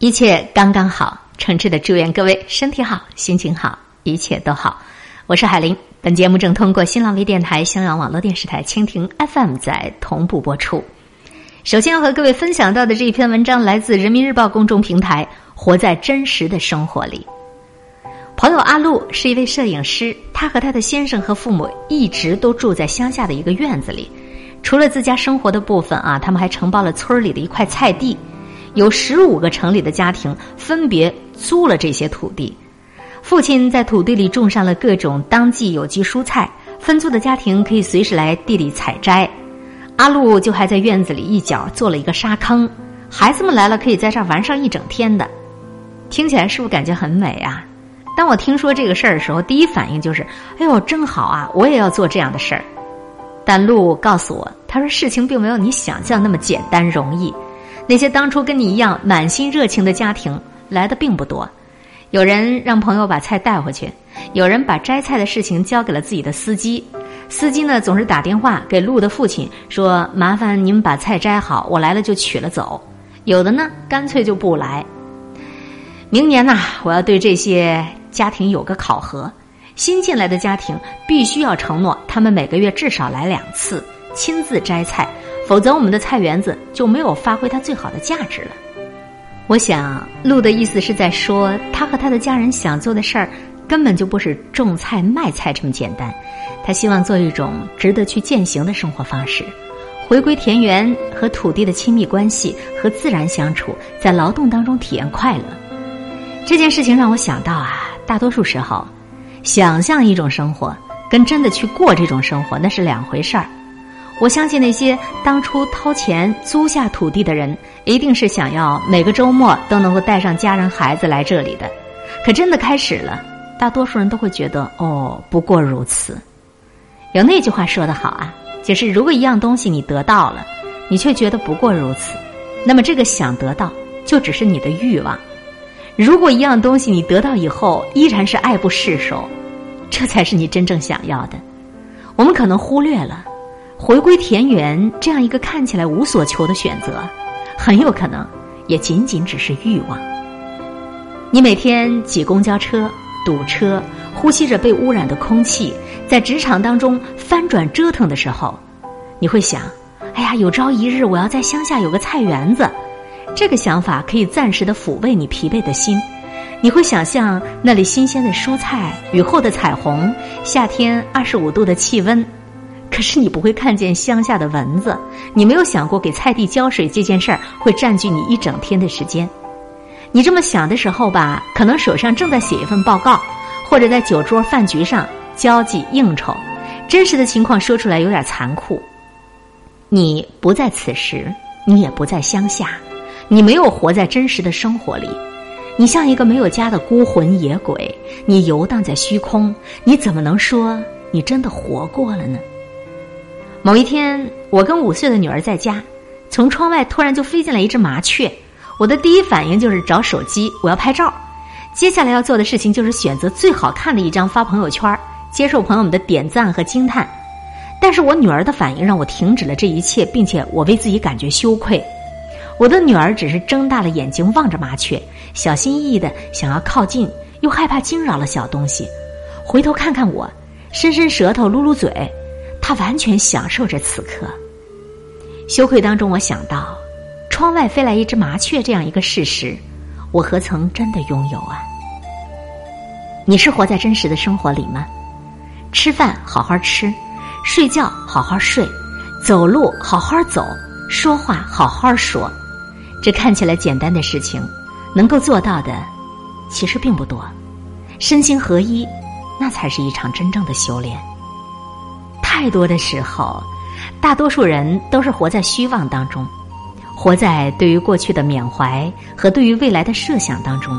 一切刚刚好，诚挚的祝愿各位身体好，心情好，一切都好。我是海林，本节目正通过新浪微电台、襄阳网络电视台、蜻蜓 FM 在同步播出。首先要和各位分享到的这一篇文章来自人民日报公众平台《活在真实的生活里》。朋友阿路是一位摄影师，他和他的先生和父母一直都住在乡下的一个院子里，除了自家生活的部分啊，他们还承包了村里的一块菜地。有十五个城里的家庭分别租了这些土地，父亲在土地里种上了各种当季有机蔬菜，分租的家庭可以随时来地里采摘。阿路就还在院子里一角做了一个沙坑，孩子们来了可以在这儿玩上一整天的。听起来是不是感觉很美啊？当我听说这个事儿的时候，第一反应就是：哎呦，真好啊！我也要做这样的事儿。但路告诉我，他说事情并没有你想象那么简单容易。那些当初跟你一样满心热情的家庭来的并不多，有人让朋友把菜带回去，有人把摘菜的事情交给了自己的司机，司机呢总是打电话给路的父亲说：“麻烦你们把菜摘好，我来了就取了走。”有的呢干脆就不来。明年呐，我要对这些家庭有个考核，新进来的家庭必须要承诺，他们每个月至少来两次，亲自摘菜。否则，我们的菜园子就没有发挥它最好的价值了。我想，路的意思是在说，他和他的家人想做的事儿，根本就不是种菜卖菜这么简单。他希望做一种值得去践行的生活方式，回归田园和土地的亲密关系，和自然相处，在劳动当中体验快乐。这件事情让我想到啊，大多数时候，想象一种生活，跟真的去过这种生活，那是两回事儿。我相信那些当初掏钱租下土地的人，一定是想要每个周末都能够带上家人孩子来这里的。可真的开始了，大多数人都会觉得哦，不过如此。有那句话说得好啊，就是如果一样东西你得到了，你却觉得不过如此，那么这个想得到就只是你的欲望；如果一样东西你得到以后依然是爱不释手，这才是你真正想要的。我们可能忽略了。回归田园这样一个看起来无所求的选择，很有可能也仅仅只是欲望。你每天挤公交车、堵车，呼吸着被污染的空气，在职场当中翻转折腾的时候，你会想：哎呀，有朝一日我要在乡下有个菜园子。这个想法可以暂时的抚慰你疲惫的心。你会想象那里新鲜的蔬菜、雨后的彩虹、夏天二十五度的气温。可是你不会看见乡下的蚊子，你没有想过给菜地浇水这件事儿会占据你一整天的时间。你这么想的时候吧，可能手上正在写一份报告，或者在酒桌饭局上交际应酬。真实的情况说出来有点残酷，你不在此时，你也不在乡下，你没有活在真实的生活里，你像一个没有家的孤魂野鬼，你游荡在虚空，你怎么能说你真的活过了呢？某一天，我跟五岁的女儿在家，从窗外突然就飞进来一只麻雀。我的第一反应就是找手机，我要拍照。接下来要做的事情就是选择最好看的一张发朋友圈，接受朋友们的点赞和惊叹。但是我女儿的反应让我停止了这一切，并且我为自己感觉羞愧。我的女儿只是睁大了眼睛望着麻雀，小心翼翼的想要靠近，又害怕惊扰了小东西，回头看看我，伸伸舌头，撸撸嘴。他完全享受着此刻。羞愧当中，我想到，窗外飞来一只麻雀这样一个事实，我何曾真的拥有啊？你是活在真实的生活里吗？吃饭好好吃，睡觉好好睡，走路好好走，说话好好说。这看起来简单的事情，能够做到的，其实并不多。身心合一，那才是一场真正的修炼。太多的时候，大多数人都是活在虚妄当中，活在对于过去的缅怀和对于未来的设想当中，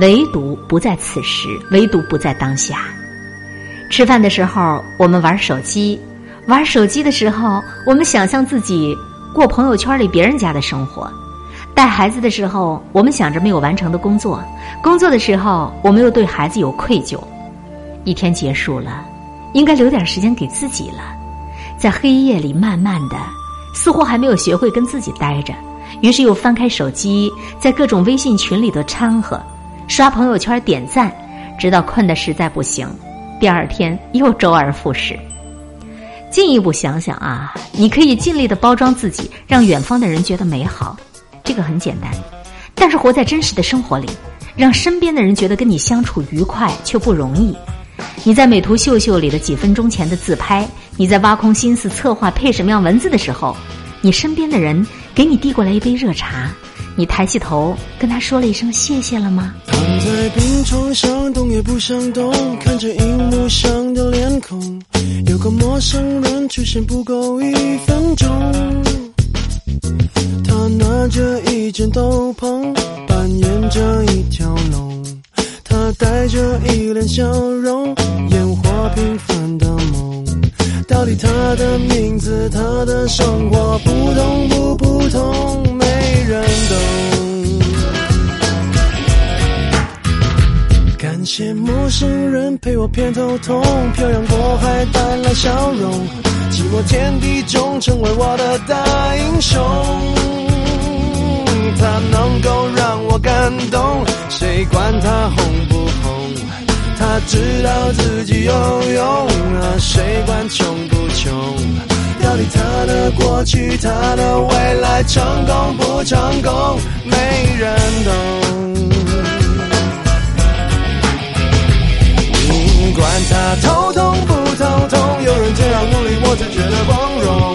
唯独不在此时，唯独不在当下。吃饭的时候，我们玩手机；玩手机的时候，我们想象自己过朋友圈里别人家的生活；带孩子的时候，我们想着没有完成的工作；工作的时候，我们又对孩子有愧疚。一天结束了。应该留点时间给自己了，在黑夜里慢慢的，似乎还没有学会跟自己待着，于是又翻开手机，在各种微信群里头掺和，刷朋友圈点赞，直到困得实在不行，第二天又周而复始。进一步想想啊，你可以尽力的包装自己，让远方的人觉得美好，这个很简单。但是活在真实的生活里，让身边的人觉得跟你相处愉快却不容易。你在美图秀秀里的几分钟前的自拍，你在挖空心思策划配什么样文字的时候，你身边的人给你递过来一杯热茶，你抬起头跟他说了一声谢谢了吗？躺在病床上动也不想动，看着荧幕上的脸孔，有个陌生人出现不够一分钟。他拿着一件斗篷，扮演着一条龙。带着一脸笑容，烟火平凡的梦。到底他的名字，他的生活，普通不普通，没人懂。感谢陌生人陪我偏头痛，漂洋过海带来笑容，寂寞天地中成为我的大英雄。他能够让我感动，谁管他红不红？他知道自己有用啊，谁管穷不穷？到底他的过去，他的未来，成功不成功，没人懂。管他头痛不头痛，有人这样努力，我就觉得光荣。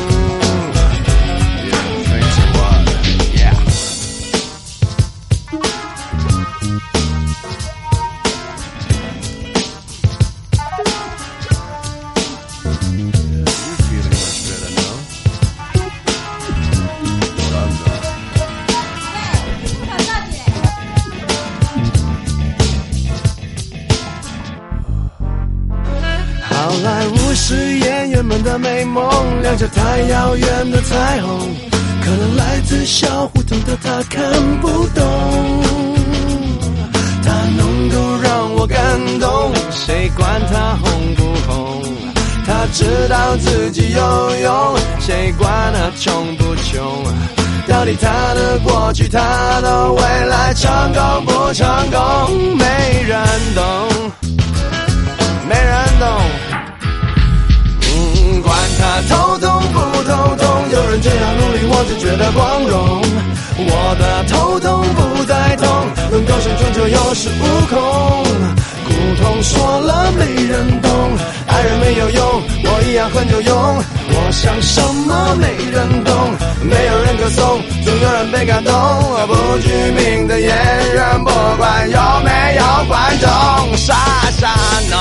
成功不成功？没人懂，没人懂。管他头痛不头痛，有人这样努力，我就觉得光荣。我的头痛不再痛，能够生存就有恃无恐。苦痛说了没人懂，爱人没有用，我一样很有用。我想什么没人懂，没有人歌颂，总有人被感动。不具名的演员，不管有没有观众，傻傻弄。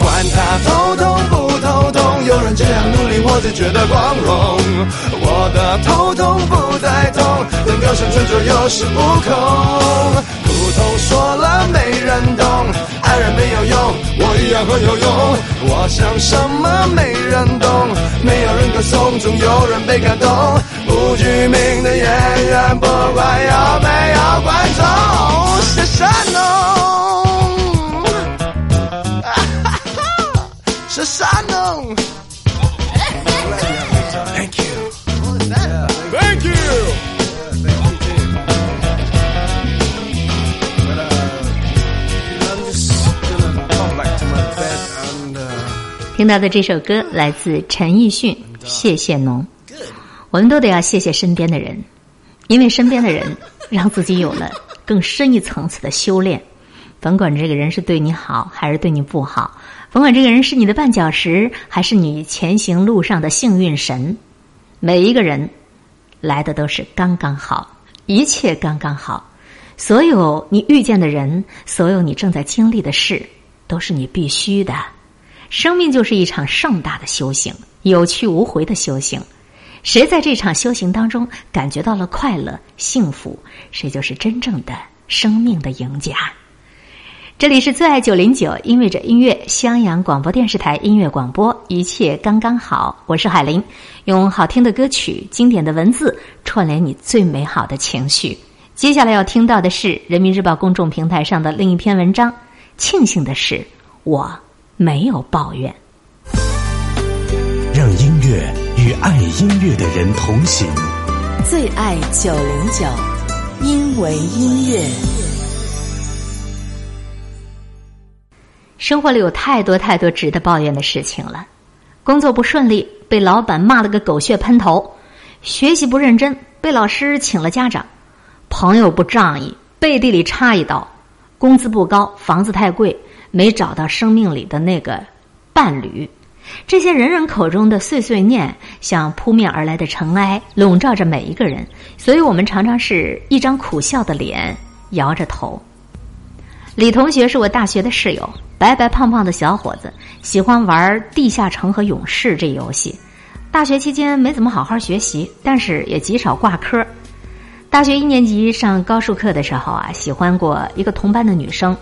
管他头痛不头痛，有人这样努力，我就觉得光荣。我的头痛不再痛，能够生存就有恃无恐。说了没人懂，爱人没有用，我一样很有用。我想什么没人懂，没有人歌颂，总有人被感动。不具名的演员，不管有没有观众，是山哦。是山农。Thank 听到的这首歌来自陈奕迅，《谢谢侬》。我们都得要谢谢身边的人，因为身边的人 让自己有了更深一层次的修炼。甭管这个人是对你好还是对你不好。甭管这个人是你的绊脚石，还是你前行路上的幸运神，每一个人来的都是刚刚好，一切刚刚好。所有你遇见的人，所有你正在经历的事，都是你必须的。生命就是一场盛大的修行，有去无回的修行。谁在这场修行当中感觉到了快乐、幸福，谁就是真正的生命的赢家。这里是最爱九零九，音乐着音乐，襄阳广播电视台音乐广播，一切刚刚好。我是海林，用好听的歌曲、经典的文字串联你最美好的情绪。接下来要听到的是人民日报公众平台上的另一篇文章。庆幸的是，我没有抱怨。让音乐与爱音乐的人同行。最爱九零九，因为音乐。生活里有太多太多值得抱怨的事情了：工作不顺利，被老板骂了个狗血喷头；学习不认真，被老师请了家长；朋友不仗义，背地里插一刀；工资不高，房子太贵，没找到生命里的那个伴侣。这些人人口中的碎碎念，像扑面而来的尘埃，笼罩着每一个人。所以我们常常是一张苦笑的脸，摇着头。李同学是我大学的室友，白白胖胖的小伙子，喜欢玩地下城和勇士这游戏。大学期间没怎么好好学习，但是也极少挂科。大学一年级上高数课的时候啊，喜欢过一个同班的女生。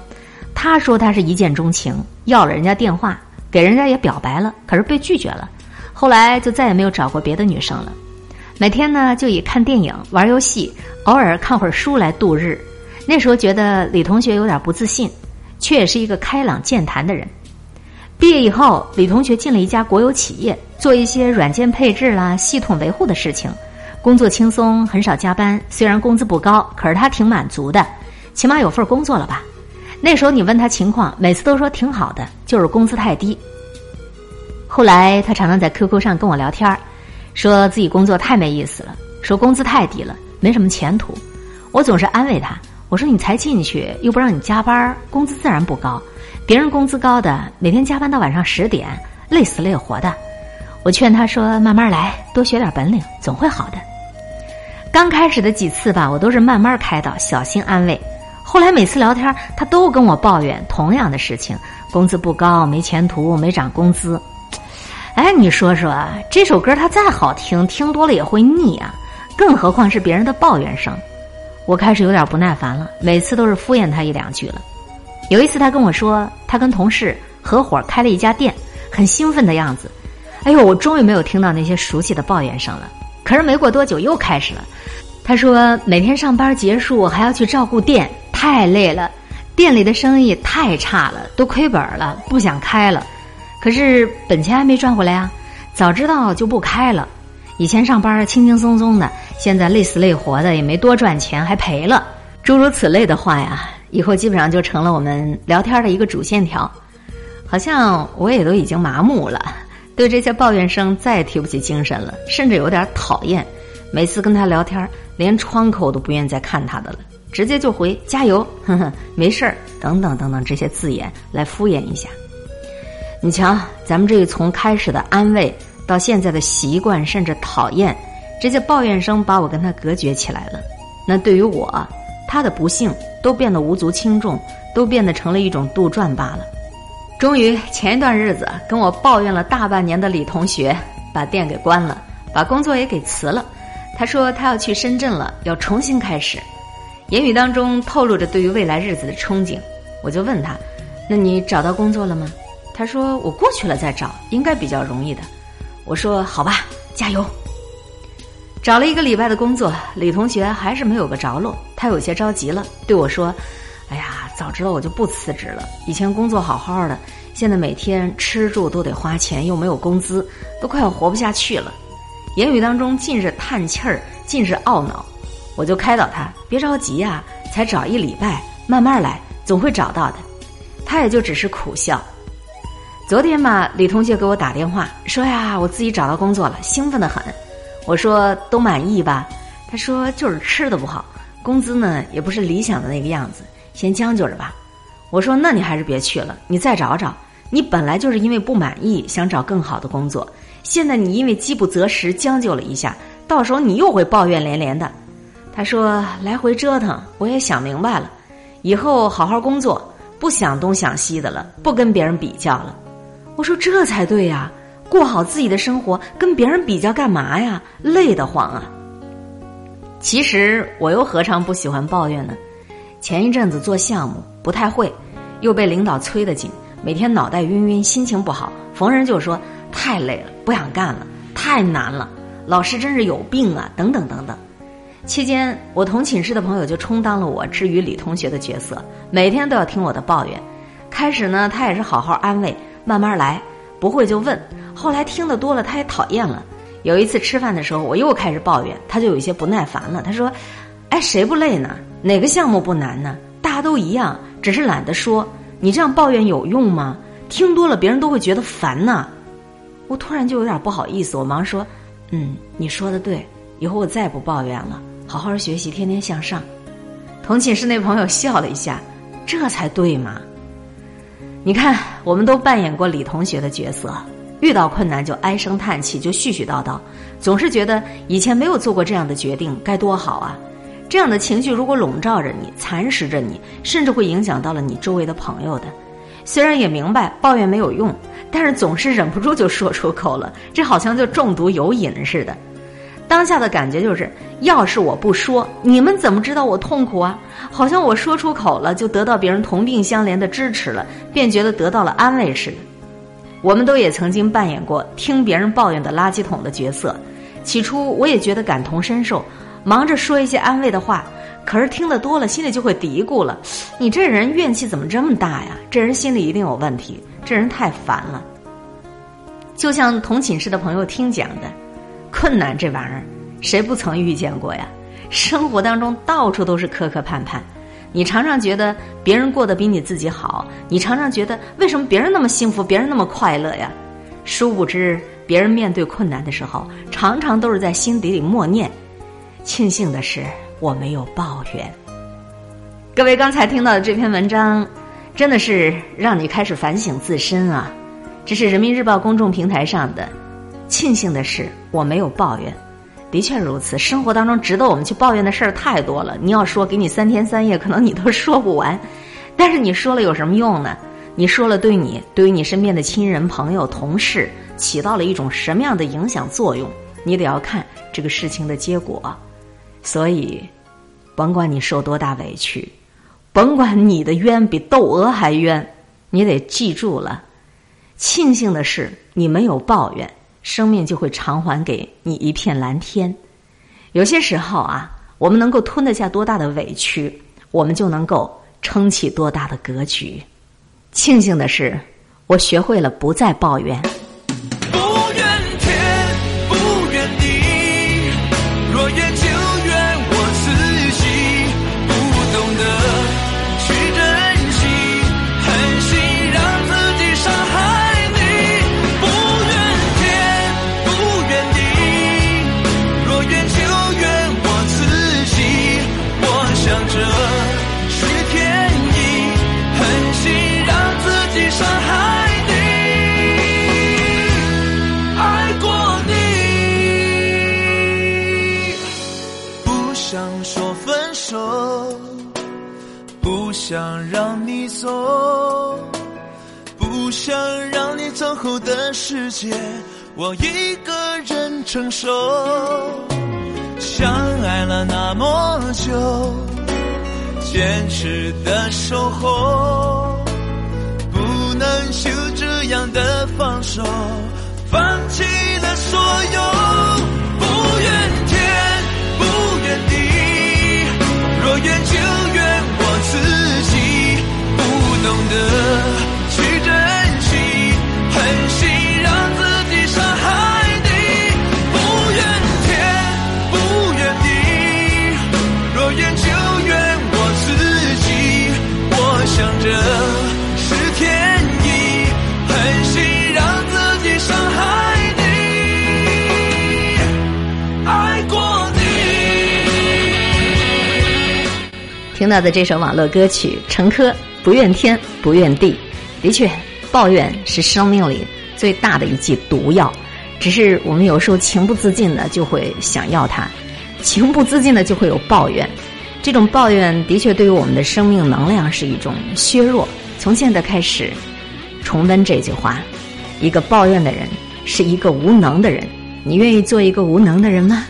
他说他是一见钟情，要了人家电话，给人家也表白了，可是被拒绝了。后来就再也没有找过别的女生了。每天呢，就以看电影、玩游戏，偶尔看会儿书来度日。那时候觉得李同学有点不自信，却也是一个开朗健谈的人。毕业以后，李同学进了一家国有企业，做一些软件配置啦、系统维护的事情，工作轻松，很少加班。虽然工资不高，可是他挺满足的，起码有份工作了吧。那时候你问他情况，每次都说挺好的，就是工资太低。后来他常常在 QQ 上跟我聊天，说自己工作太没意思了，说工资太低了，没什么前途。我总是安慰他。我说你才进去，又不让你加班，工资自然不高。别人工资高的，每天加班到晚上十点，累死累活的。我劝他说：“慢慢来，多学点本领，总会好的。”刚开始的几次吧，我都是慢慢开导，小心安慰。后来每次聊天，他都跟我抱怨同样的事情：工资不高，没前途，没涨工资。哎，你说说，这首歌它再好听，听多了也会腻啊，更何况是别人的抱怨声。我开始有点不耐烦了，每次都是敷衍他一两句了。有一次，他跟我说，他跟同事合伙开了一家店，很兴奋的样子。哎呦，我终于没有听到那些熟悉的抱怨声了。可是没过多久又开始了。他说，每天上班结束还要去照顾店，太累了，店里的生意太差了，都亏本了，不想开了。可是本钱还没赚回来啊，早知道就不开了。以前上班轻轻松松的，现在累死累活的，也没多赚钱，还赔了。诸如此类的话呀，以后基本上就成了我们聊天的一个主线条。好像我也都已经麻木了，对这些抱怨声再也提不起精神了，甚至有点讨厌。每次跟他聊天，连窗口都不愿再看他的了，直接就回加油，呵呵，没事儿，等等等等这些字眼来敷衍一下。你瞧，咱们这个从开始的安慰。到现在的习惯甚至讨厌，这些抱怨声把我跟他隔绝起来了。那对于我，他的不幸都变得无足轻重，都变得成了一种杜撰罢了。终于前一段日子跟我抱怨了大半年的李同学，把店给关了，把工作也给辞了。他说他要去深圳了，要重新开始。言语当中透露着对于未来日子的憧憬。我就问他：“那你找到工作了吗？”他说：“我过去了再找，应该比较容易的。”我说好吧，加油。找了一个礼拜的工作，李同学还是没有个着落，他有些着急了，对我说：“哎呀，早知道我就不辞职了。以前工作好好的，现在每天吃住都得花钱，又没有工资，都快要活不下去了。”言语当中尽是叹气儿，尽是懊恼。我就开导他：“别着急呀，才找一礼拜，慢慢来，总会找到的。”他也就只是苦笑。昨天嘛，李同学给我打电话说呀，我自己找到工作了，兴奋的很。我说都满意吧？他说就是吃的不好，工资呢也不是理想的那个样子，先将就着吧。我说那你还是别去了，你再找找。你本来就是因为不满意想找更好的工作，现在你因为饥不择食将就了一下，到时候你又会抱怨连连的。他说来回折腾，我也想明白了，以后好好工作，不想东想西的了，不跟别人比较了。我说这才对呀，过好自己的生活，跟别人比较干嘛呀？累得慌啊！其实我又何尝不喜欢抱怨呢？前一阵子做项目不太会，又被领导催得紧，每天脑袋晕晕，心情不好，逢人就说太累了，不想干了，太难了，老师真是有病啊，等等等等。期间，我同寝室的朋友就充当了我治愈李同学的角色，每天都要听我的抱怨。开始呢，他也是好好安慰，慢慢来，不会就问。后来听得多了，他也讨厌了。有一次吃饭的时候，我又开始抱怨，他就有一些不耐烦了。他说：“哎，谁不累呢？哪个项目不难呢？大家都一样，只是懒得说。你这样抱怨有用吗？听多了，别人都会觉得烦呢。”我突然就有点不好意思，我忙说：“嗯，你说的对，以后我再也不抱怨了。”好好学习，天天向上。同寝室那朋友笑了一下，这才对嘛。你看，我们都扮演过李同学的角色，遇到困难就唉声叹气，就絮絮叨叨，总是觉得以前没有做过这样的决定该多好啊。这样的情绪如果笼罩着你，蚕食着你，甚至会影响到了你周围的朋友的。虽然也明白抱怨没有用，但是总是忍不住就说出口了，这好像就中毒有瘾似的。当下的感觉就是，要是我不说，你们怎么知道我痛苦啊？好像我说出口了，就得到别人同病相怜的支持了，便觉得得到了安慰似的。我们都也曾经扮演过听别人抱怨的垃圾桶的角色，起初我也觉得感同身受，忙着说一些安慰的话，可是听得多了，心里就会嘀咕了：你这人怨气怎么这么大呀？这人心里一定有问题，这人太烦了。就像同寝室的朋友听讲的。困难这玩意儿，谁不曾遇见过呀？生活当中到处都是磕磕绊绊，你常常觉得别人过得比你自己好，你常常觉得为什么别人那么幸福，别人那么快乐呀？殊不知，别人面对困难的时候，常常都是在心底里默念：“庆幸的是，我没有抱怨。”各位刚才听到的这篇文章，真的是让你开始反省自身啊！这是人民日报公众平台上的。庆幸的是，我没有抱怨。的确如此，生活当中值得我们去抱怨的事儿太多了。你要说给你三天三夜，可能你都说不完。但是你说了有什么用呢？你说了，对你、对于你身边的亲人、朋友、同事，起到了一种什么样的影响作用？你得要看这个事情的结果。所以，甭管你受多大委屈，甭管你的冤比窦娥还冤，你得记住了。庆幸的是，你没有抱怨。生命就会偿还给你一片蓝天。有些时候啊，我们能够吞得下多大的委屈，我们就能够撑起多大的格局。庆幸的是，我学会了不再抱怨。的世界我一个人承受。相爱了那么久，坚持的守候，不能就这样的放手，放弃了所有，不怨天不怨地，若怨就怨我。自己不懂得我想着是天意，狠心让自己伤害你。爱过你。听到的这首网络歌曲《陈珂不怨天不怨地》，的确，抱怨是生命里最大的一剂毒药。只是我们有时候情不自禁的就会想要它，情不自禁的就会有抱怨。这种抱怨的确对于我们的生命能量是一种削弱。从现在开始，重温这句话：一个抱怨的人是一个无能的人。你愿意做一个无能的人吗？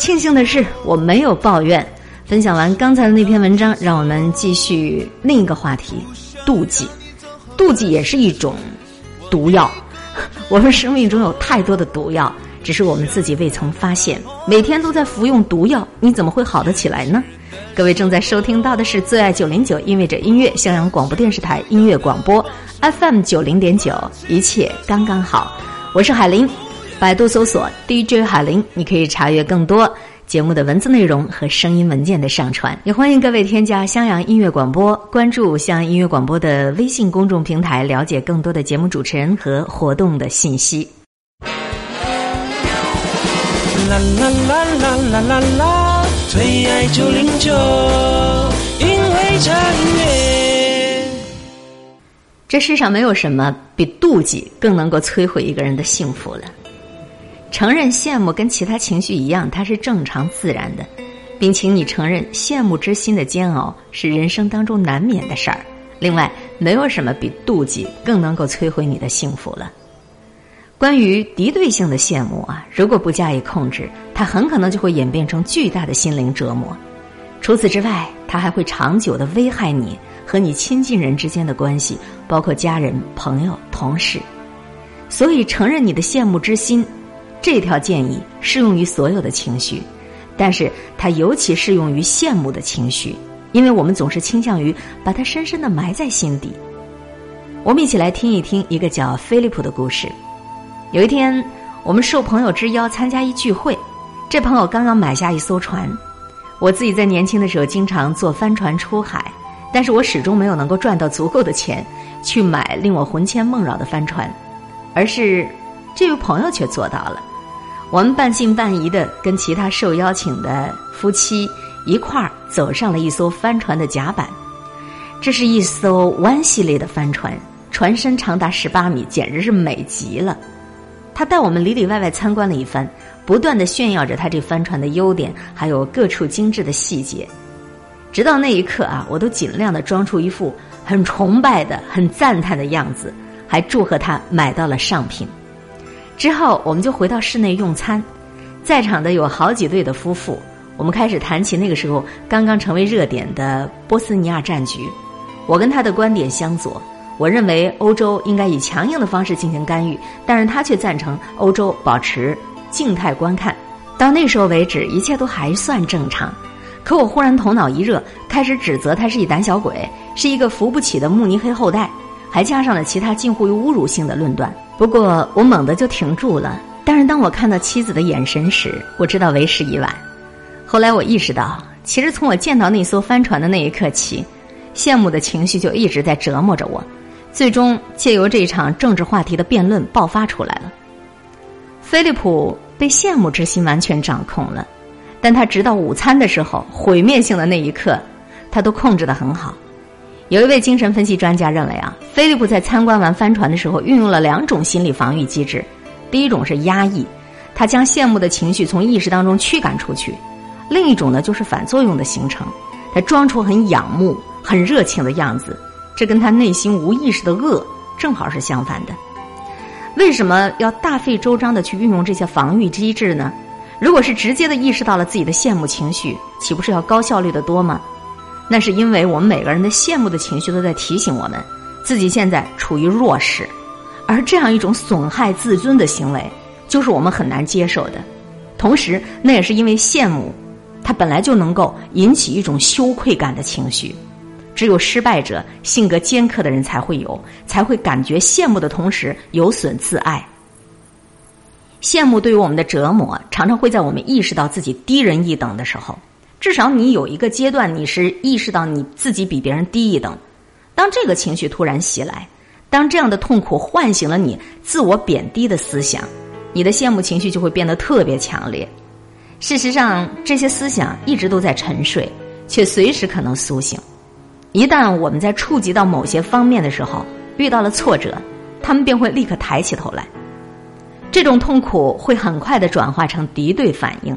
庆幸的是，我没有抱怨。分享完刚才的那篇文章，让我们继续另一个话题：妒忌。妒忌也是一种毒药。我们生命中有太多的毒药，只是我们自己未曾发现。每天都在服用毒药，你怎么会好得起来呢？各位正在收听到的是最爱九零九，意味着音乐，襄阳广播电视台音乐广播 FM 九零点九，一切刚刚好。我是海林，百度搜索 DJ 海林，你可以查阅更多。节目的文字内容和声音文件的上传，也欢迎各位添加襄阳音乐广播，关注襄阳音乐广播的微信公众平台，了解更多的节目主持人和活动的信息。啦啦啦啦啦啦啦，最爱九零九，因为这音乐。这世上没有什么比妒忌更能够摧毁一个人的幸福了。承认羡慕跟其他情绪一样，它是正常自然的，并请你承认羡慕之心的煎熬是人生当中难免的事儿。另外，没有什么比妒忌更能够摧毁你的幸福了。关于敌对性的羡慕啊，如果不加以控制，它很可能就会演变成巨大的心灵折磨。除此之外，它还会长久的危害你和你亲近人之间的关系，包括家人、朋友、同事。所以，承认你的羡慕之心。这条建议适用于所有的情绪，但是它尤其适用于羡慕的情绪，因为我们总是倾向于把它深深的埋在心底。我们一起来听一听一个叫菲利普的故事。有一天，我们受朋友之邀参加一聚会，这朋友刚刚买下一艘船。我自己在年轻的时候经常坐帆船出海，但是我始终没有能够赚到足够的钱去买令我魂牵梦绕的帆船，而是这位朋友却做到了。我们半信半疑的跟其他受邀请的夫妻一块儿走上了一艘帆船的甲板。这是一艘湾系列的帆船，船身长达十八米，简直是美极了。他带我们里里外外参观了一番，不断的炫耀着他这帆船的优点，还有各处精致的细节。直到那一刻啊，我都尽量的装出一副很崇拜的、很赞叹的样子，还祝贺他买到了上品。之后，我们就回到室内用餐，在场的有好几对的夫妇。我们开始谈起那个时候刚刚成为热点的波斯尼亚战局。我跟他的观点相左，我认为欧洲应该以强硬的方式进行干预，但是他却赞成欧洲保持静态观看。到那时候为止，一切都还算正常。可我忽然头脑一热，开始指责他是一胆小鬼，是一个扶不起的慕尼黑后代。还加上了其他近乎于侮辱性的论断。不过我猛地就停住了。但是当我看到妻子的眼神时，我知道为时已晚。后来我意识到，其实从我见到那艘帆船的那一刻起，羡慕的情绪就一直在折磨着我。最终借由这一场政治话题的辩论爆发出来了。菲利普被羡慕之心完全掌控了，但他直到午餐的时候毁灭性的那一刻，他都控制得很好。有一位精神分析专家认为啊，菲利普在参观完帆船的时候，运用了两种心理防御机制。第一种是压抑，他将羡慕的情绪从意识当中驱赶出去；另一种呢，就是反作用的形成，他装出很仰慕、很热情的样子，这跟他内心无意识的恶正好是相反的。为什么要大费周章的去运用这些防御机制呢？如果是直接的意识到了自己的羡慕情绪，岂不是要高效率的多吗？那是因为我们每个人的羡慕的情绪都在提醒我们，自己现在处于弱势，而这样一种损害自尊的行为，就是我们很难接受的。同时，那也是因为羡慕，它本来就能够引起一种羞愧感的情绪，只有失败者、性格尖刻的人才会有，才会感觉羡慕的同时有损自爱。羡慕对于我们的折磨，常常会在我们意识到自己低人一等的时候。至少你有一个阶段，你是意识到你自己比别人低一等。当这个情绪突然袭来，当这样的痛苦唤醒了你自我贬低的思想，你的羡慕情绪就会变得特别强烈。事实上，这些思想一直都在沉睡，却随时可能苏醒。一旦我们在触及到某些方面的时候遇到了挫折，他们便会立刻抬起头来。这种痛苦会很快的转化成敌对反应。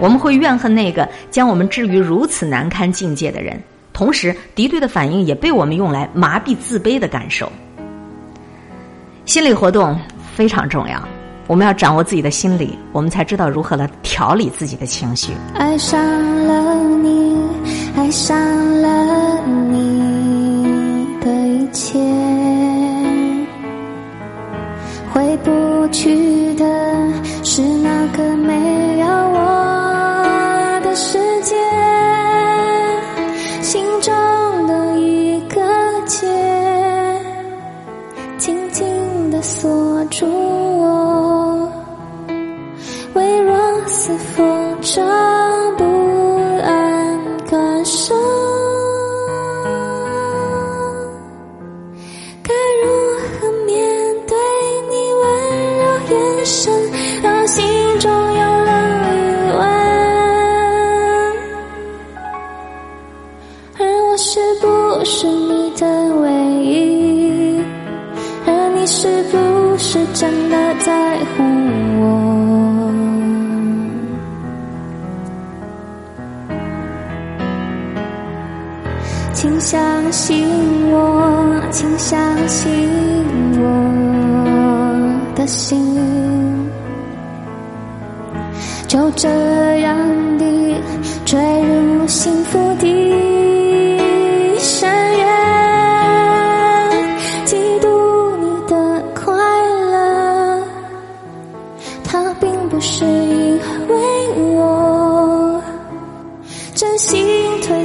我们会怨恨那个将我们置于如此难堪境界的人，同时敌对的反应也被我们用来麻痹自卑的感受。心理活动非常重要，我们要掌握自己的心理，我们才知道如何来调理自己的情绪。爱上了你。爱上了你切，回不去的是那个没有我的世界，心中的一个结，紧紧的锁住我，微弱似风筝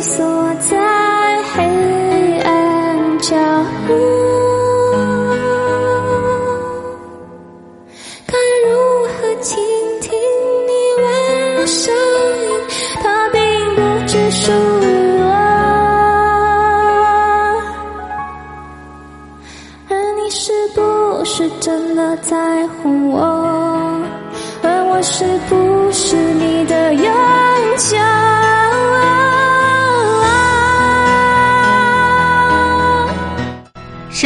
so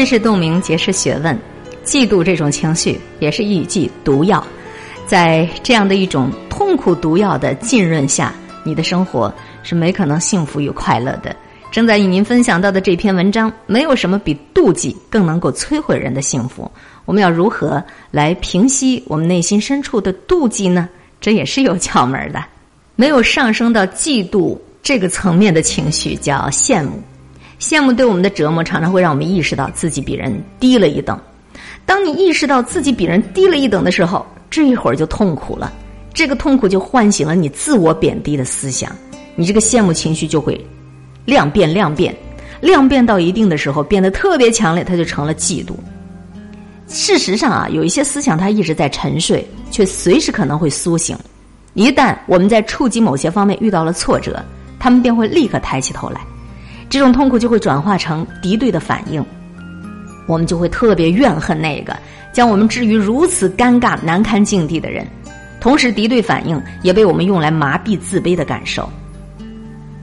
是洞明，皆是学问。嫉妒这种情绪也是一剂毒药，在这样的一种痛苦毒药的浸润下，你的生活是没可能幸福与快乐的。正在与您分享到的这篇文章，没有什么比妒忌更能够摧毁人的幸福。我们要如何来平息我们内心深处的妒忌呢？这也是有窍门的。没有上升到嫉妒这个层面的情绪，叫羡慕。羡慕对我们的折磨，常常会让我们意识到自己比人低了一等。当你意识到自己比人低了一等的时候，这一会儿就痛苦了。这个痛苦就唤醒了你自我贬低的思想，你这个羡慕情绪就会量变量变，量变到一定的时候，变得特别强烈，它就成了嫉妒。事实上啊，有一些思想它一直在沉睡，却随时可能会苏醒。一旦我们在触及某些方面遇到了挫折，他们便会立刻抬起头来。这种痛苦就会转化成敌对的反应，我们就会特别怨恨那个将我们置于如此尴尬难堪境地的人。同时，敌对反应也被我们用来麻痹自卑的感受。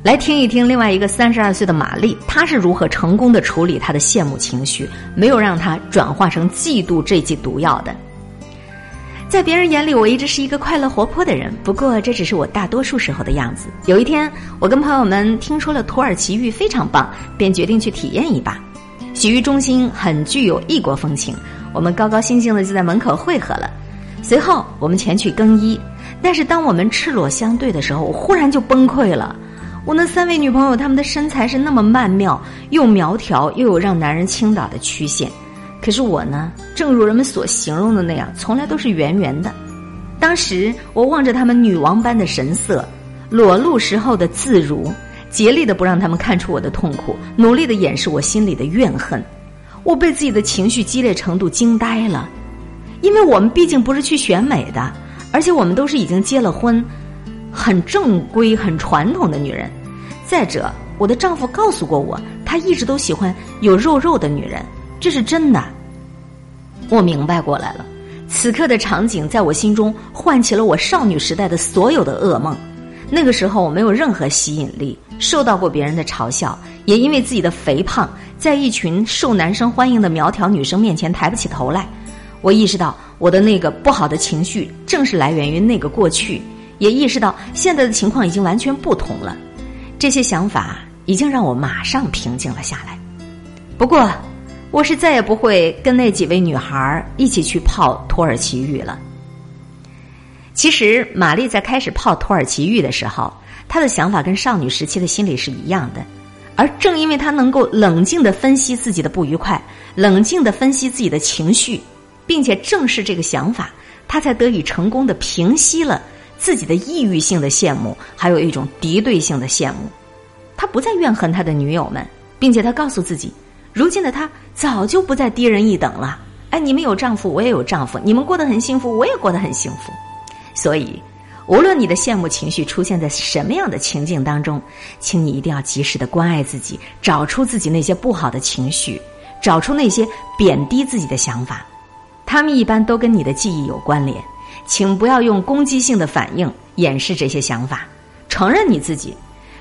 来听一听另外一个三十二岁的玛丽，她是如何成功的处理她的羡慕情绪，没有让她转化成嫉妒这剂毒药的。在别人眼里，我一直是一个快乐活泼的人。不过，这只是我大多数时候的样子。有一天，我跟朋友们听说了土耳其浴非常棒，便决定去体验一把。洗浴中心很具有异国风情，我们高高兴兴的就在门口汇合了。随后，我们前去更衣。但是，当我们赤裸相对的时候，我忽然就崩溃了。我那三位女朋友，她们的身材是那么曼妙，又苗条，又有让男人倾倒的曲线。可是我呢，正如人们所形容的那样，从来都是圆圆的。当时我望着他们女王般的神色，裸露时候的自如，竭力的不让他们看出我的痛苦，努力的掩饰我心里的怨恨。我被自己的情绪激烈程度惊呆了，因为我们毕竟不是去选美的，而且我们都是已经结了婚、很正规、很传统的女人。再者，我的丈夫告诉过我，他一直都喜欢有肉肉的女人。这是真的，我明白过来了。此刻的场景在我心中唤起了我少女时代的所有的噩梦。那个时候我没有任何吸引力，受到过别人的嘲笑，也因为自己的肥胖，在一群受男生欢迎的苗条女生面前抬不起头来。我意识到我的那个不好的情绪正是来源于那个过去，也意识到现在的情况已经完全不同了。这些想法已经让我马上平静了下来。不过，我是再也不会跟那几位女孩一起去泡土耳其浴了。其实，玛丽在开始泡土耳其浴的时候，她的想法跟少女时期的心理是一样的。而正因为她能够冷静的分析自己的不愉快，冷静的分析自己的情绪，并且正视这个想法，她才得以成功的平息了自己的抑郁性的羡慕，还有一种敌对性的羡慕。他不再怨恨他的女友们，并且他告诉自己，如今的她早就不再低人一等了。哎，你们有丈夫，我也有丈夫；你们过得很幸福，我也过得很幸福。所以。无论你的羡慕情绪出现在什么样的情境当中，请你一定要及时的关爱自己，找出自己那些不好的情绪，找出那些贬低自己的想法，他们一般都跟你的记忆有关联，请不要用攻击性的反应掩饰这些想法，承认你自己，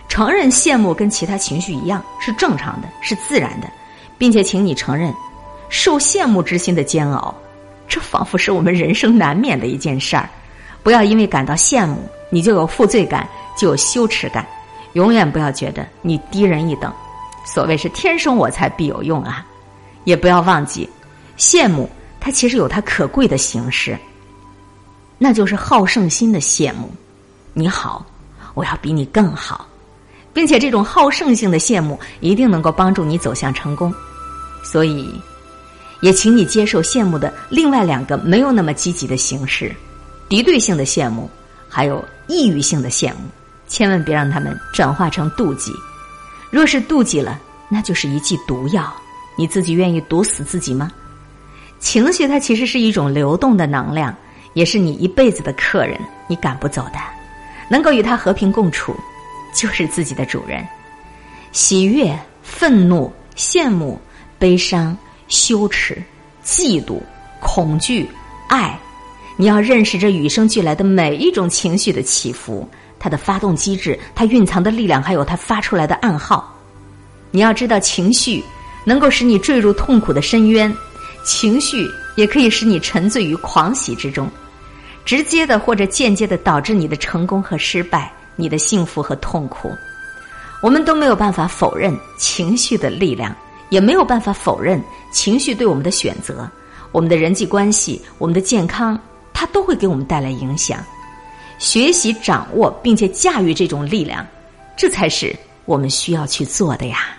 承认羡慕跟其他情绪一样是正常的，是自然的，并且请你承认受羡慕之心的煎熬，这仿佛是我们人生难免的一件事儿。不要因为感到羡慕，你就有负罪感，就有羞耻感。永远不要觉得你低人一等。所谓是天生我材必有用啊！也不要忘记，羡慕它其实有它可贵的形式，那就是好胜心的羡慕。你好，我要比你更好，并且这种好胜性的羡慕一定能够帮助你走向成功。所以，也请你接受羡慕的另外两个没有那么积极的形式。敌对性的羡慕，还有抑郁性的羡慕，千万别让他们转化成妒忌。若是妒忌了，那就是一剂毒药。你自己愿意毒死自己吗？情绪它其实是一种流动的能量，也是你一辈子的客人，你赶不走的。能够与它和平共处，就是自己的主人。喜悦、愤怒、羡慕、悲伤、羞耻、嫉妒、恐惧、爱。你要认识这与生俱来的每一种情绪的起伏，它的发动机制，它蕴藏的力量，还有它发出来的暗号。你要知道，情绪能够使你坠入痛苦的深渊，情绪也可以使你沉醉于狂喜之中，直接的或者间接的导致你的成功和失败，你的幸福和痛苦。我们都没有办法否认情绪的力量，也没有办法否认情绪对我们的选择、我们的人际关系、我们的健康。它都会给我们带来影响。学习、掌握并且驾驭这种力量，这才是我们需要去做的呀。